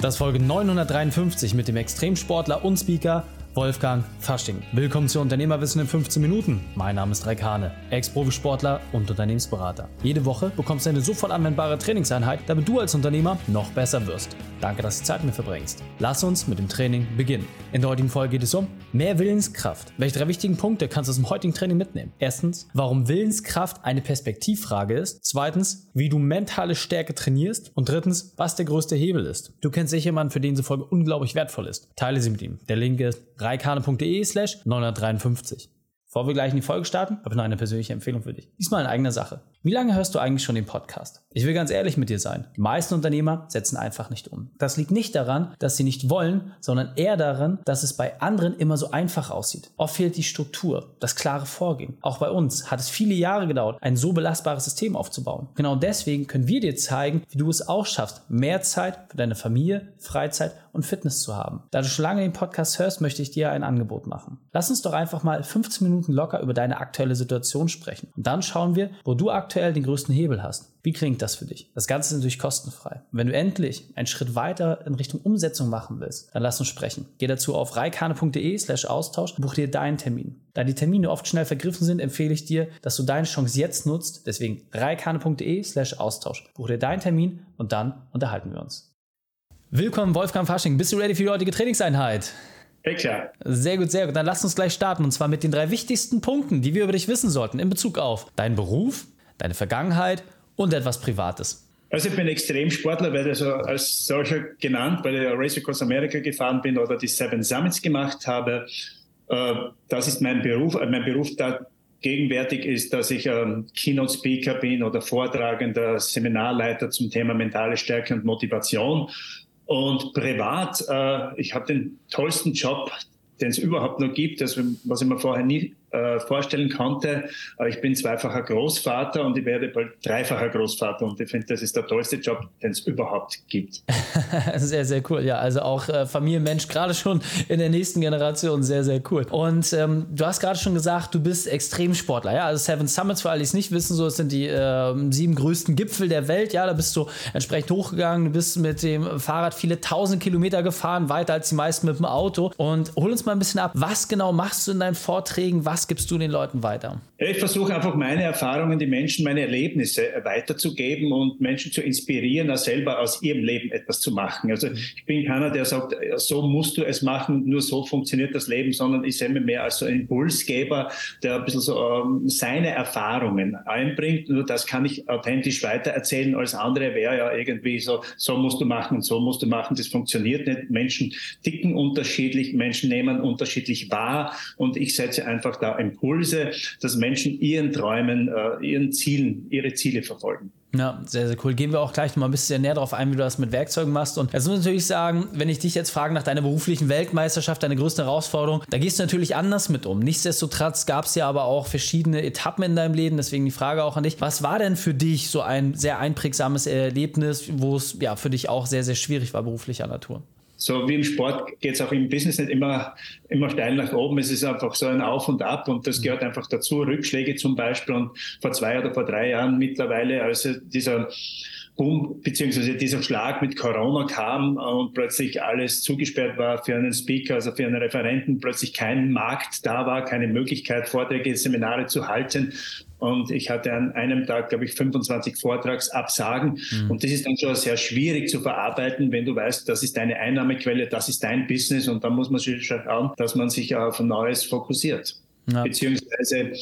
Das Folge 953 mit dem Extremsportler und Speaker Wolfgang Fasching. Willkommen zu Unternehmerwissen in 15 Minuten. Mein Name ist Raik Ex-Profisportler und Unternehmensberater. Jede Woche bekommst du eine sofort anwendbare Trainingseinheit, damit du als Unternehmer noch besser wirst. Danke, dass du Zeit mit mir verbringst. Lass uns mit dem Training beginnen. In der heutigen Folge geht es um mehr Willenskraft. Welche drei wichtigen Punkte kannst du aus dem heutigen Training mitnehmen? Erstens, warum Willenskraft eine Perspektivfrage ist. Zweitens, wie du mentale Stärke trainierst. Und drittens, was der größte Hebel ist. Du kennst sicher jemanden, für den diese Folge unglaublich wertvoll ist. Teile sie mit ihm. Der Link ist reikane.de slash 953. Bevor wir gleich in die Folge starten, habe ich noch eine persönliche Empfehlung für dich. Diesmal in eigener Sache. Wie lange hörst du eigentlich schon den Podcast? Ich will ganz ehrlich mit dir sein. Die meisten Unternehmer setzen einfach nicht um. Das liegt nicht daran, dass sie nicht wollen, sondern eher daran, dass es bei anderen immer so einfach aussieht. Oft fehlt die Struktur, das klare Vorgehen. Auch bei uns hat es viele Jahre gedauert, ein so belastbares System aufzubauen. Genau deswegen können wir dir zeigen, wie du es auch schaffst, mehr Zeit für deine Familie, Freizeit und Fitness zu haben. Da du schon lange den Podcast hörst, möchte ich dir ein Angebot machen. Lass uns doch einfach mal 15 Minuten locker über deine aktuelle Situation sprechen. Und dann schauen wir, wo du aktuell den größten Hebel hast. Wie klingt das für dich? Das Ganze ist natürlich kostenfrei. Wenn du endlich einen Schritt weiter in Richtung Umsetzung machen willst, dann lass uns sprechen. Geh dazu auf reikane.de slash Austausch und buch dir deinen Termin. Da die Termine oft schnell vergriffen sind, empfehle ich dir, dass du deine Chance jetzt nutzt. Deswegen reikane.de slash Austausch. Buch dir deinen Termin und dann unterhalten wir uns. Willkommen Wolfgang Fasching. Bist du ready für die heutige Trainingseinheit? Ja, Sehr gut, sehr gut. Dann lass uns gleich starten. Und zwar mit den drei wichtigsten Punkten, die wir über dich wissen sollten in Bezug auf deinen Beruf, deine Vergangenheit und etwas Privates. Also ich bin Extremsportler, weil also als solcher genannt, weil ich Race Across America gefahren bin oder die Seven Summits gemacht habe. Äh, das ist mein Beruf. Äh, mein Beruf da gegenwärtig ist, dass ich Keynote Speaker bin oder Vortragender, Seminarleiter zum Thema mentale Stärke und Motivation. Und privat, äh, ich habe den tollsten Job, den es überhaupt noch gibt, also was ich mir vorher nie äh, vorstellen konnte. Ich bin zweifacher Großvater und ich werde bald dreifacher Großvater und ich finde, das ist der tollste Job, den es überhaupt gibt. sehr, sehr cool. Ja, also auch äh, Familienmensch, gerade schon in der nächsten Generation, sehr, sehr cool. Und ähm, du hast gerade schon gesagt, du bist Extremsportler. Ja, also Seven Summits, für alle, die es nicht wissen, so, das sind die äh, sieben größten Gipfel der Welt. Ja, da bist du entsprechend hochgegangen. Du bist mit dem Fahrrad viele tausend Kilometer gefahren, weiter als die meisten mit dem Auto. Und hol uns mal ein bisschen ab, was genau machst du in deinen Vorträgen? Was was gibst du den Leuten weiter? Ich versuche einfach meine Erfahrungen, die Menschen, meine Erlebnisse weiterzugeben und Menschen zu inspirieren, selber aus ihrem Leben etwas zu machen. Also ich bin keiner, der sagt, so musst du es machen, nur so funktioniert das Leben, sondern ich sehe mich mehr als so ein Impulsgeber, der ein bisschen so ähm, seine Erfahrungen einbringt. Nur das kann ich authentisch weitererzählen. Als andere wäre ja irgendwie so, so musst du machen und so musst du machen. Das funktioniert nicht. Menschen ticken unterschiedlich, Menschen nehmen unterschiedlich wahr und ich setze einfach da Impulse, dass Menschen ihren Träumen, äh, ihren Zielen, ihre Ziele verfolgen. Ja, sehr, sehr cool. Gehen wir auch gleich noch mal ein bisschen näher darauf ein, wie du das mit Werkzeugen machst. Und jetzt muss ich natürlich sagen, wenn ich dich jetzt frage nach deiner beruflichen Weltmeisterschaft, deine größte Herausforderung, da gehst du natürlich anders mit um. Nichtsdestotrotz gab es ja aber auch verschiedene Etappen in deinem Leben. Deswegen die Frage auch an dich. Was war denn für dich so ein sehr einprägsames Erlebnis, wo es ja für dich auch sehr, sehr schwierig war, beruflicher Natur? So wie im Sport geht es auch im Business nicht immer, immer steil nach oben. Es ist einfach so ein Auf und Ab und das gehört einfach dazu. Rückschläge zum Beispiel und vor zwei oder vor drei Jahren mittlerweile, also dieser Boom, beziehungsweise dieser Schlag mit Corona kam und plötzlich alles zugesperrt war für einen Speaker, also für einen Referenten, plötzlich kein Markt da war, keine Möglichkeit, Vorträge, Seminare zu halten. Und ich hatte an einem Tag, glaube ich, 25 Vortragsabsagen. Mhm. Und das ist dann schon sehr schwierig zu verarbeiten, wenn du weißt, das ist deine Einnahmequelle, das ist dein Business. Und dann muss man schon schauen, dass man sich auf Neues fokussiert. Ja. Beziehungsweise, äh,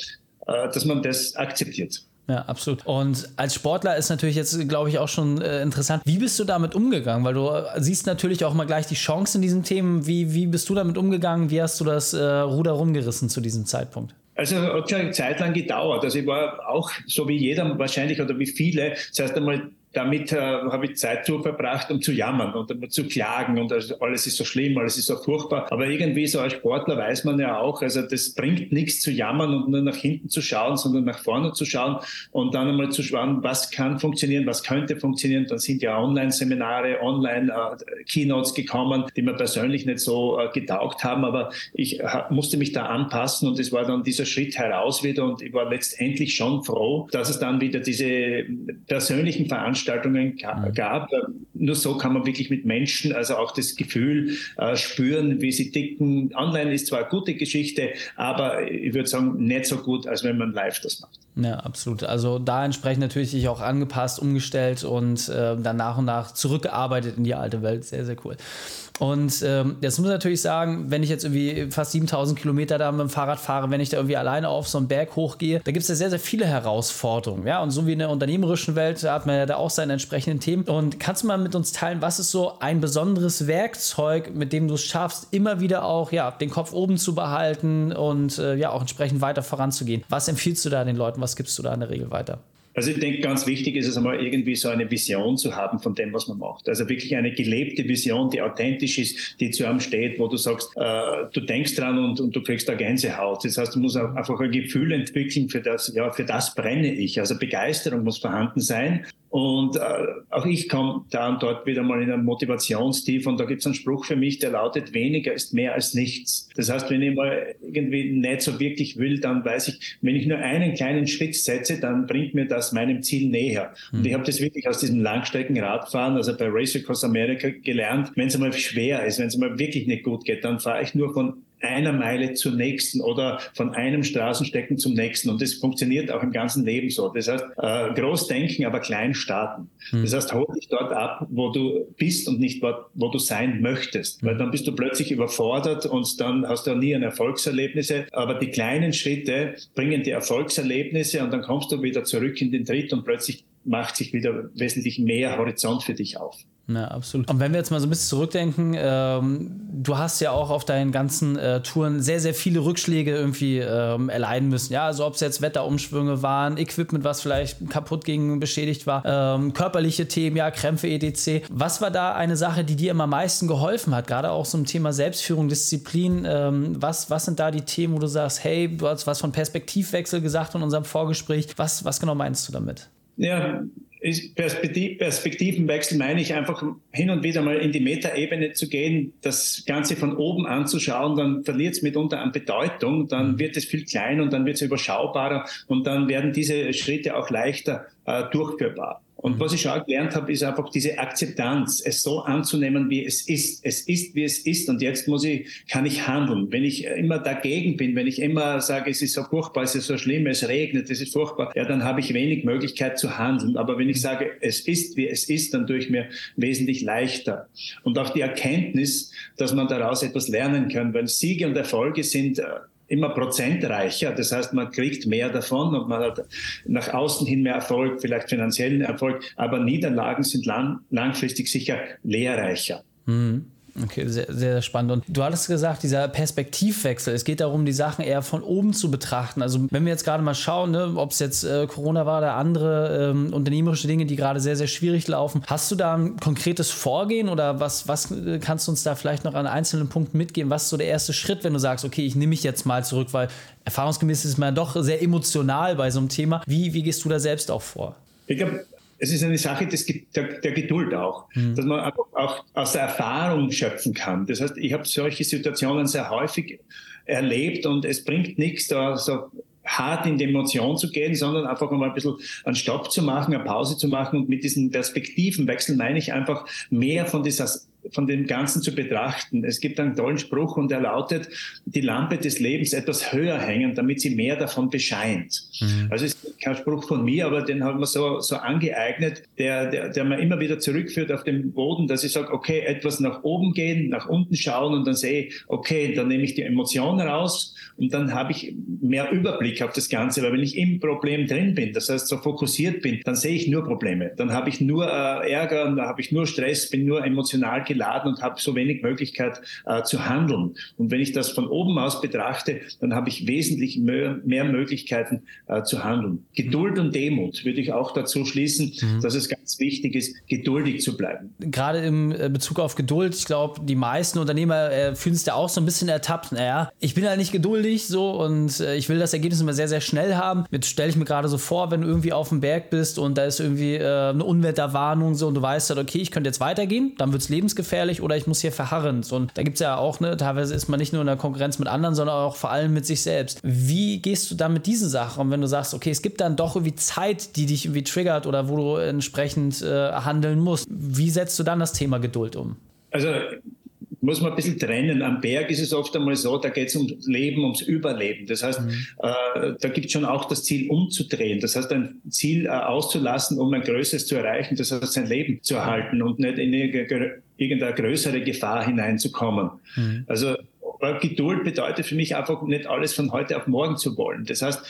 dass man das akzeptiert. Ja, absolut. Und als Sportler ist natürlich jetzt, glaube ich, auch schon äh, interessant. Wie bist du damit umgegangen? Weil du äh, siehst natürlich auch mal gleich die Chance in diesen Themen. Wie, wie bist du damit umgegangen? Wie hast du das äh, Ruder rumgerissen zu diesem Zeitpunkt? Also hat schon eine Zeit lang gedauert. Also ich war auch so wie jeder wahrscheinlich oder wie viele zuerst einmal damit äh, habe ich Zeit zu verbracht, um zu jammern und um zu klagen und also alles ist so schlimm, alles ist so furchtbar. Aber irgendwie so als Sportler weiß man ja auch, also das bringt nichts zu jammern und nur nach hinten zu schauen, sondern nach vorne zu schauen und dann einmal zu schauen, was kann funktionieren, was könnte funktionieren. Dann sind ja Online-Seminare, Online-Keynotes äh, gekommen, die mir persönlich nicht so äh, getaugt haben, aber ich musste mich da anpassen und es war dann dieser Schritt heraus wieder und ich war letztendlich schon froh, dass es dann wieder diese persönlichen Veranstaltungen Veranstaltungen mhm. Nur so kann man wirklich mit Menschen, also auch das Gefühl äh, spüren, wie sie ticken. Online ist zwar eine gute Geschichte, aber ich würde sagen, nicht so gut, als wenn man live das macht. Ja, absolut. Also da entsprechend natürlich sich auch angepasst, umgestellt und äh, dann nach und nach zurückgearbeitet in die alte Welt. Sehr, sehr cool. Und ähm, jetzt muss ich natürlich sagen, wenn ich jetzt irgendwie fast 7000 Kilometer da mit dem Fahrrad fahre, wenn ich da irgendwie alleine auf so einen Berg hochgehe, da gibt es ja sehr, sehr viele Herausforderungen. Ja, und so wie in der unternehmerischen Welt hat man ja da auch seine entsprechenden Themen. Und kannst du mal mit uns teilen, was ist so ein besonderes Werkzeug, mit dem du es schaffst, immer wieder auch ja, den Kopf oben zu behalten und äh, ja auch entsprechend weiter voranzugehen? Was empfiehlst du da den Leuten? Was gibst du da in der Regel weiter? Also ich denke, ganz wichtig ist es einmal irgendwie so eine Vision zu haben von dem, was man macht. Also wirklich eine gelebte Vision, die authentisch ist, die zu einem steht, wo du sagst, äh, du denkst dran und, und du kriegst da Gänsehaut. Das heißt, du musst einfach ein Gefühl entwickeln für das, ja, für das brenne ich. Also Begeisterung muss vorhanden sein. Und äh, auch ich komme da und dort wieder mal in ein Motivationstief und da gibt es einen Spruch für mich, der lautet, weniger ist mehr als nichts. Das heißt, wenn ich mal irgendwie nicht so wirklich will, dann weiß ich, wenn ich nur einen kleinen Schritt setze, dann bringt mir das meinem Ziel näher. Mhm. Und ich habe das wirklich aus diesem Langstreckenradfahren, also bei Race Across America gelernt, wenn es mal schwer ist, wenn es mal wirklich nicht gut geht, dann fahre ich nur von einer Meile zur nächsten oder von einem Straßenstecken zum nächsten. Und das funktioniert auch im ganzen Leben so. Das heißt, äh, groß denken, aber klein starten. Hm. Das heißt, hol dich dort ab, wo du bist und nicht dort, wo du sein möchtest. Hm. Weil dann bist du plötzlich überfordert und dann hast du auch nie ein Erfolgserlebnisse. Aber die kleinen Schritte bringen die Erfolgserlebnisse und dann kommst du wieder zurück in den Tritt und plötzlich macht sich wieder wesentlich mehr Horizont für dich auf. Ja, absolut. Und wenn wir jetzt mal so ein bisschen zurückdenken, ähm, du hast ja auch auf deinen ganzen äh, Touren sehr, sehr viele Rückschläge irgendwie ähm, erleiden müssen. Ja, also ob es jetzt Wetterumschwünge waren, Equipment, was vielleicht kaputt ging, beschädigt war, ähm, körperliche Themen, ja, Krämpfe, etc. Was war da eine Sache, die dir immer am meisten geholfen hat? Gerade auch so im Thema Selbstführung, Disziplin. Ähm, was, was sind da die Themen, wo du sagst, hey, du hast was von Perspektivwechsel gesagt in unserem Vorgespräch. Was, was genau meinst du damit? Ja, Perspektivenwechsel meine ich einfach hin und wieder mal in die Metaebene zu gehen, das Ganze von oben anzuschauen, dann verliert es mitunter an Bedeutung, dann mhm. wird es viel kleiner und dann wird es überschaubarer und dann werden diese Schritte auch leichter äh, durchführbar. Und mhm. was ich schon gelernt habe, ist einfach diese Akzeptanz, es so anzunehmen, wie es ist. Es ist, wie es ist. Und jetzt muss ich, kann ich handeln. Wenn ich immer dagegen bin, wenn ich immer sage, es ist so furchtbar, es ist so schlimm, es regnet, es ist furchtbar, ja, dann habe ich wenig Möglichkeit zu handeln. Aber wenn ich sage, es ist, wie es ist, dann tue ich mir wesentlich leichter. Und auch die Erkenntnis, dass man daraus etwas lernen kann, weil Siege und Erfolge sind äh, immer prozentreicher. Das heißt, man kriegt mehr davon und man hat nach außen hin mehr Erfolg, vielleicht finanziellen Erfolg, aber Niederlagen sind lang, langfristig sicher lehrreicher. Mhm. Okay, sehr, sehr spannend. Und du hattest gesagt, dieser Perspektivwechsel, es geht darum, die Sachen eher von oben zu betrachten. Also wenn wir jetzt gerade mal schauen, ne, ob es jetzt äh, Corona war oder andere ähm, unternehmerische Dinge, die gerade sehr, sehr schwierig laufen, hast du da ein konkretes Vorgehen oder was, was äh, kannst du uns da vielleicht noch an einzelnen Punkten mitgeben? Was ist so der erste Schritt, wenn du sagst, okay, ich nehme mich jetzt mal zurück, weil erfahrungsgemäß ist man doch sehr emotional bei so einem Thema. Wie, wie gehst du da selbst auch vor? Ich glaube, es ist eine Sache des, der, der Geduld auch, mhm. dass man auch aus der Erfahrung schöpfen kann. Das heißt, ich habe solche Situationen sehr häufig erlebt und es bringt nichts, da so hart in die Emotion zu gehen, sondern einfach mal ein bisschen einen Stopp zu machen, eine Pause zu machen und mit diesen Perspektivenwechsel meine ich einfach mehr von dieser von dem Ganzen zu betrachten. Es gibt einen tollen Spruch und der lautet, die Lampe des Lebens etwas höher hängen, damit sie mehr davon bescheint. Mhm. Also es ist kein Spruch von mir, aber den haben wir so, so angeeignet, der, der, der mir immer wieder zurückführt auf den Boden, dass ich sage, okay, etwas nach oben gehen, nach unten schauen und dann sehe ich, okay, dann nehme ich die Emotionen raus und dann habe ich mehr Überblick auf das Ganze, weil wenn ich im Problem drin bin, das heißt so fokussiert bin, dann sehe ich nur Probleme. Dann habe ich nur äh, Ärger, dann habe ich nur Stress, bin nur emotional geladen und habe so wenig Möglichkeit äh, zu handeln. Und wenn ich das von oben aus betrachte, dann habe ich wesentlich mehr, mehr Möglichkeiten äh, zu handeln. Geduld und Demut würde ich auch dazu schließen, mhm. dass es ganz wichtig ist, geduldig zu bleiben. Gerade im äh, Bezug auf Geduld, ich glaube, die meisten Unternehmer äh, fühlen sich da auch so ein bisschen ertappt. Naja, ich bin halt nicht geduldig so und äh, ich will das Ergebnis immer sehr, sehr schnell haben. Jetzt stelle ich mir gerade so vor, wenn du irgendwie auf dem Berg bist und da ist irgendwie äh, eine Unwetterwarnung so und du weißt halt, okay, ich könnte jetzt weitergehen, dann wird es lebensgefährlich gefährlich oder ich muss hier verharren. Und da gibt es ja auch, ne, teilweise ist man nicht nur in der Konkurrenz mit anderen, sondern auch vor allem mit sich selbst. Wie gehst du dann mit diesen Sachen um, wenn du sagst, okay, es gibt dann doch irgendwie Zeit, die dich irgendwie triggert oder wo du entsprechend äh, handeln musst? Wie setzt du dann das Thema Geduld um? Also muss man ein bisschen trennen. Am Berg ist es oft einmal so, da geht es ums Leben, ums Überleben. Das heißt, mhm. äh, da gibt es schon auch das Ziel umzudrehen. Das heißt, ein Ziel äh, auszulassen, um ein Größeres zu erreichen. Das heißt, sein Leben zu erhalten und nicht in irgendeine größere Gefahr hineinzukommen. Mhm. Also Geduld bedeutet für mich einfach nicht alles von heute auf morgen zu wollen. Das heißt,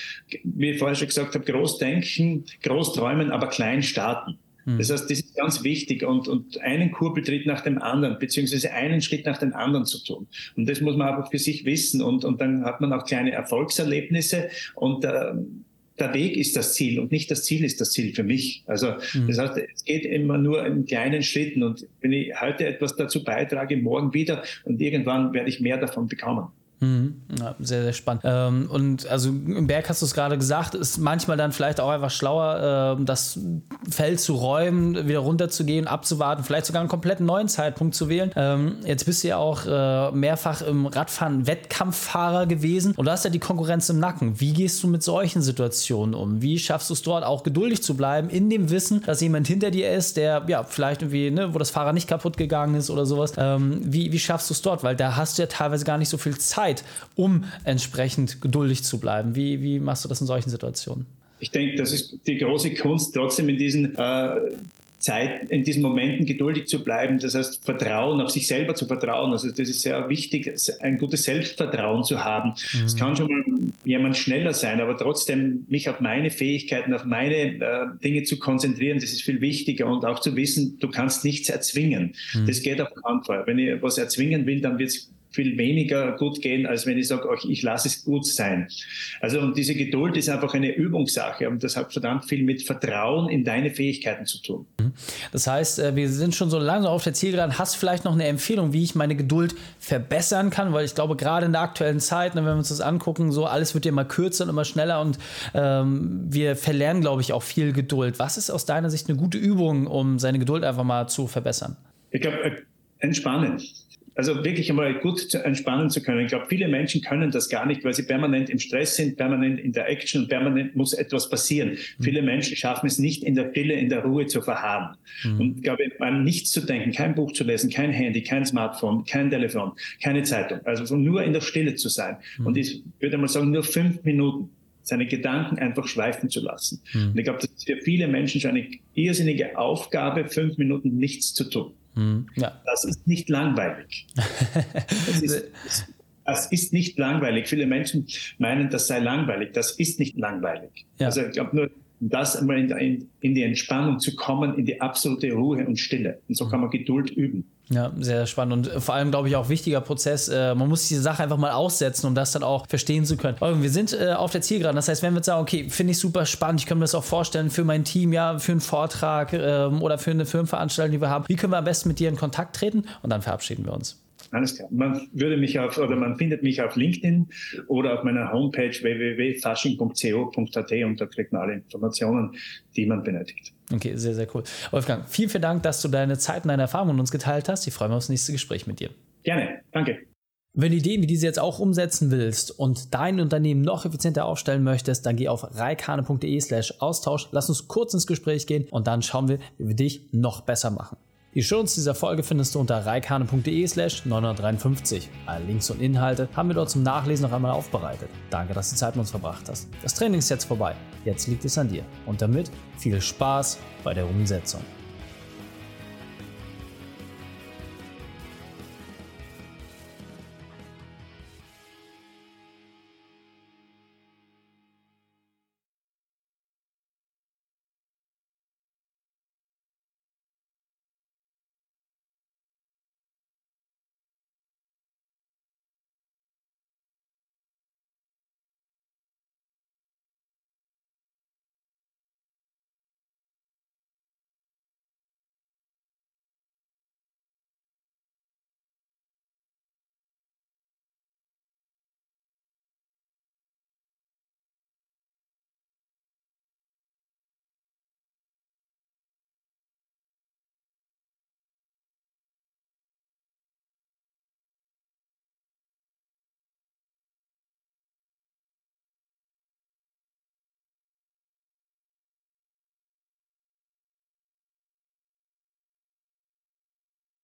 wie ich vorher schon gesagt habe, groß denken, groß träumen, aber klein starten. Hm. Das heißt, das ist ganz wichtig und, und einen Kurbeltritt nach dem anderen, beziehungsweise einen Schritt nach dem anderen zu tun. Und das muss man einfach für sich wissen und, und dann hat man auch kleine Erfolgserlebnisse und äh, der Weg ist das Ziel und nicht das Ziel ist das Ziel für mich. Also mhm. das heißt, es geht immer nur in kleinen Schritten und wenn ich heute etwas dazu beitrage, morgen wieder und irgendwann werde ich mehr davon bekommen. Mhm. Ja, sehr, sehr spannend. Ähm, und also im Berg hast du es gerade gesagt, ist manchmal dann vielleicht auch einfach schlauer, äh, das Feld zu räumen, wieder runterzugehen, abzuwarten, vielleicht sogar einen kompletten neuen Zeitpunkt zu wählen. Ähm, jetzt bist du ja auch äh, mehrfach im Radfahren Wettkampffahrer gewesen und du hast ja die Konkurrenz im Nacken. Wie gehst du mit solchen Situationen um? Wie schaffst du es dort auch geduldig zu bleiben, in dem Wissen, dass jemand hinter dir ist, der ja vielleicht irgendwie, ne, wo das Fahrrad nicht kaputt gegangen ist oder sowas? Ähm, wie, wie schaffst du es dort? Weil da hast du ja teilweise gar nicht so viel Zeit Zeit, um entsprechend geduldig zu bleiben? Wie, wie machst du das in solchen Situationen? Ich denke, das ist die große Kunst, trotzdem in diesen äh, Zeit, in diesen Momenten geduldig zu bleiben. Das heißt, Vertrauen, auf sich selber zu vertrauen. Also das ist sehr wichtig, ein gutes Selbstvertrauen zu haben. Mhm. Es kann schon mal jemand schneller sein, aber trotzdem mich auf meine Fähigkeiten, auf meine äh, Dinge zu konzentrieren, das ist viel wichtiger und auch zu wissen, du kannst nichts erzwingen. Mhm. Das geht auf keinen Fall. Wenn ich was erzwingen will, dann wird es viel weniger gut gehen, als wenn ich sage, ich lasse es gut sein. Also und diese Geduld ist einfach eine Übungssache und das hat verdammt viel mit Vertrauen in deine Fähigkeiten zu tun. Mhm. Das heißt, äh, wir sind schon so langsam auf der Zielgeraden. Hast vielleicht noch eine Empfehlung, wie ich meine Geduld verbessern kann? Weil ich glaube, gerade in der aktuellen Zeit, ne, wenn wir uns das angucken, so alles wird ja immer kürzer und immer schneller und ähm, wir verlernen, glaube ich, auch viel Geduld. Was ist aus deiner Sicht eine gute Übung, um seine Geduld einfach mal zu verbessern? Ich glaube, äh, entspannen also wirklich einmal gut entspannen zu können. Ich glaube, viele Menschen können das gar nicht, weil sie permanent im Stress sind, permanent in der Action und permanent muss etwas passieren. Mhm. Viele Menschen schaffen es nicht, in der Stille, in der Ruhe zu verharren. Mhm. Und ich glaube, an nichts zu denken, kein Buch zu lesen, kein Handy, kein Smartphone, kein Telefon, keine Zeitung. Also nur in der Stille zu sein. Mhm. Und ich würde mal sagen, nur fünf Minuten seine Gedanken einfach schweifen zu lassen. Mhm. Und ich glaube, das ist für viele Menschen schon eine irrsinnige Aufgabe, fünf Minuten nichts zu tun. Mhm. Ja. Das ist nicht langweilig. das, ist, das ist nicht langweilig. Viele Menschen meinen, das sei langweilig. Das ist nicht langweilig. Ja. Also ich glaube nur, das einmal in, in, die Entspannung zu kommen, in die absolute Ruhe und Stille. Und so kann man Geduld üben. Ja, sehr spannend und vor allem, glaube ich, auch wichtiger Prozess. Äh, man muss diese Sache einfach mal aussetzen, um das dann auch verstehen zu können. Aber wir sind äh, auf der Zielgeraden. Das heißt, wenn wir jetzt sagen, okay, finde ich super spannend, ich kann mir das auch vorstellen für mein Team, ja, für einen Vortrag ähm, oder für eine Firmenveranstaltung, die wir haben. Wie können wir am besten mit dir in Kontakt treten? Und dann verabschieden wir uns. Alles klar. Man würde mich auf, oder man findet mich auf LinkedIn oder auf meiner Homepage www.fasching.co.at und da kriegt man alle Informationen, die man benötigt. Okay, sehr, sehr cool. Wolfgang, vielen, vielen Dank, dass du deine Zeit und deine Erfahrungen mit uns geteilt hast. Ich freue mich aufs nächste Gespräch mit dir. Gerne, danke. Wenn du Ideen wie diese jetzt auch umsetzen willst und dein Unternehmen noch effizienter aufstellen möchtest, dann geh auf reikane.de slash Austausch, lass uns kurz ins Gespräch gehen und dann schauen wir, wie wir dich noch besser machen. Die Shownotes dieser Folge findest du unter reikane.de slash 953. Alle Links und Inhalte haben wir dort zum Nachlesen noch einmal aufbereitet. Danke, dass du Zeit mit uns verbracht hast. Das Training ist jetzt vorbei. Jetzt liegt es an dir. Und damit viel Spaß bei der Umsetzung.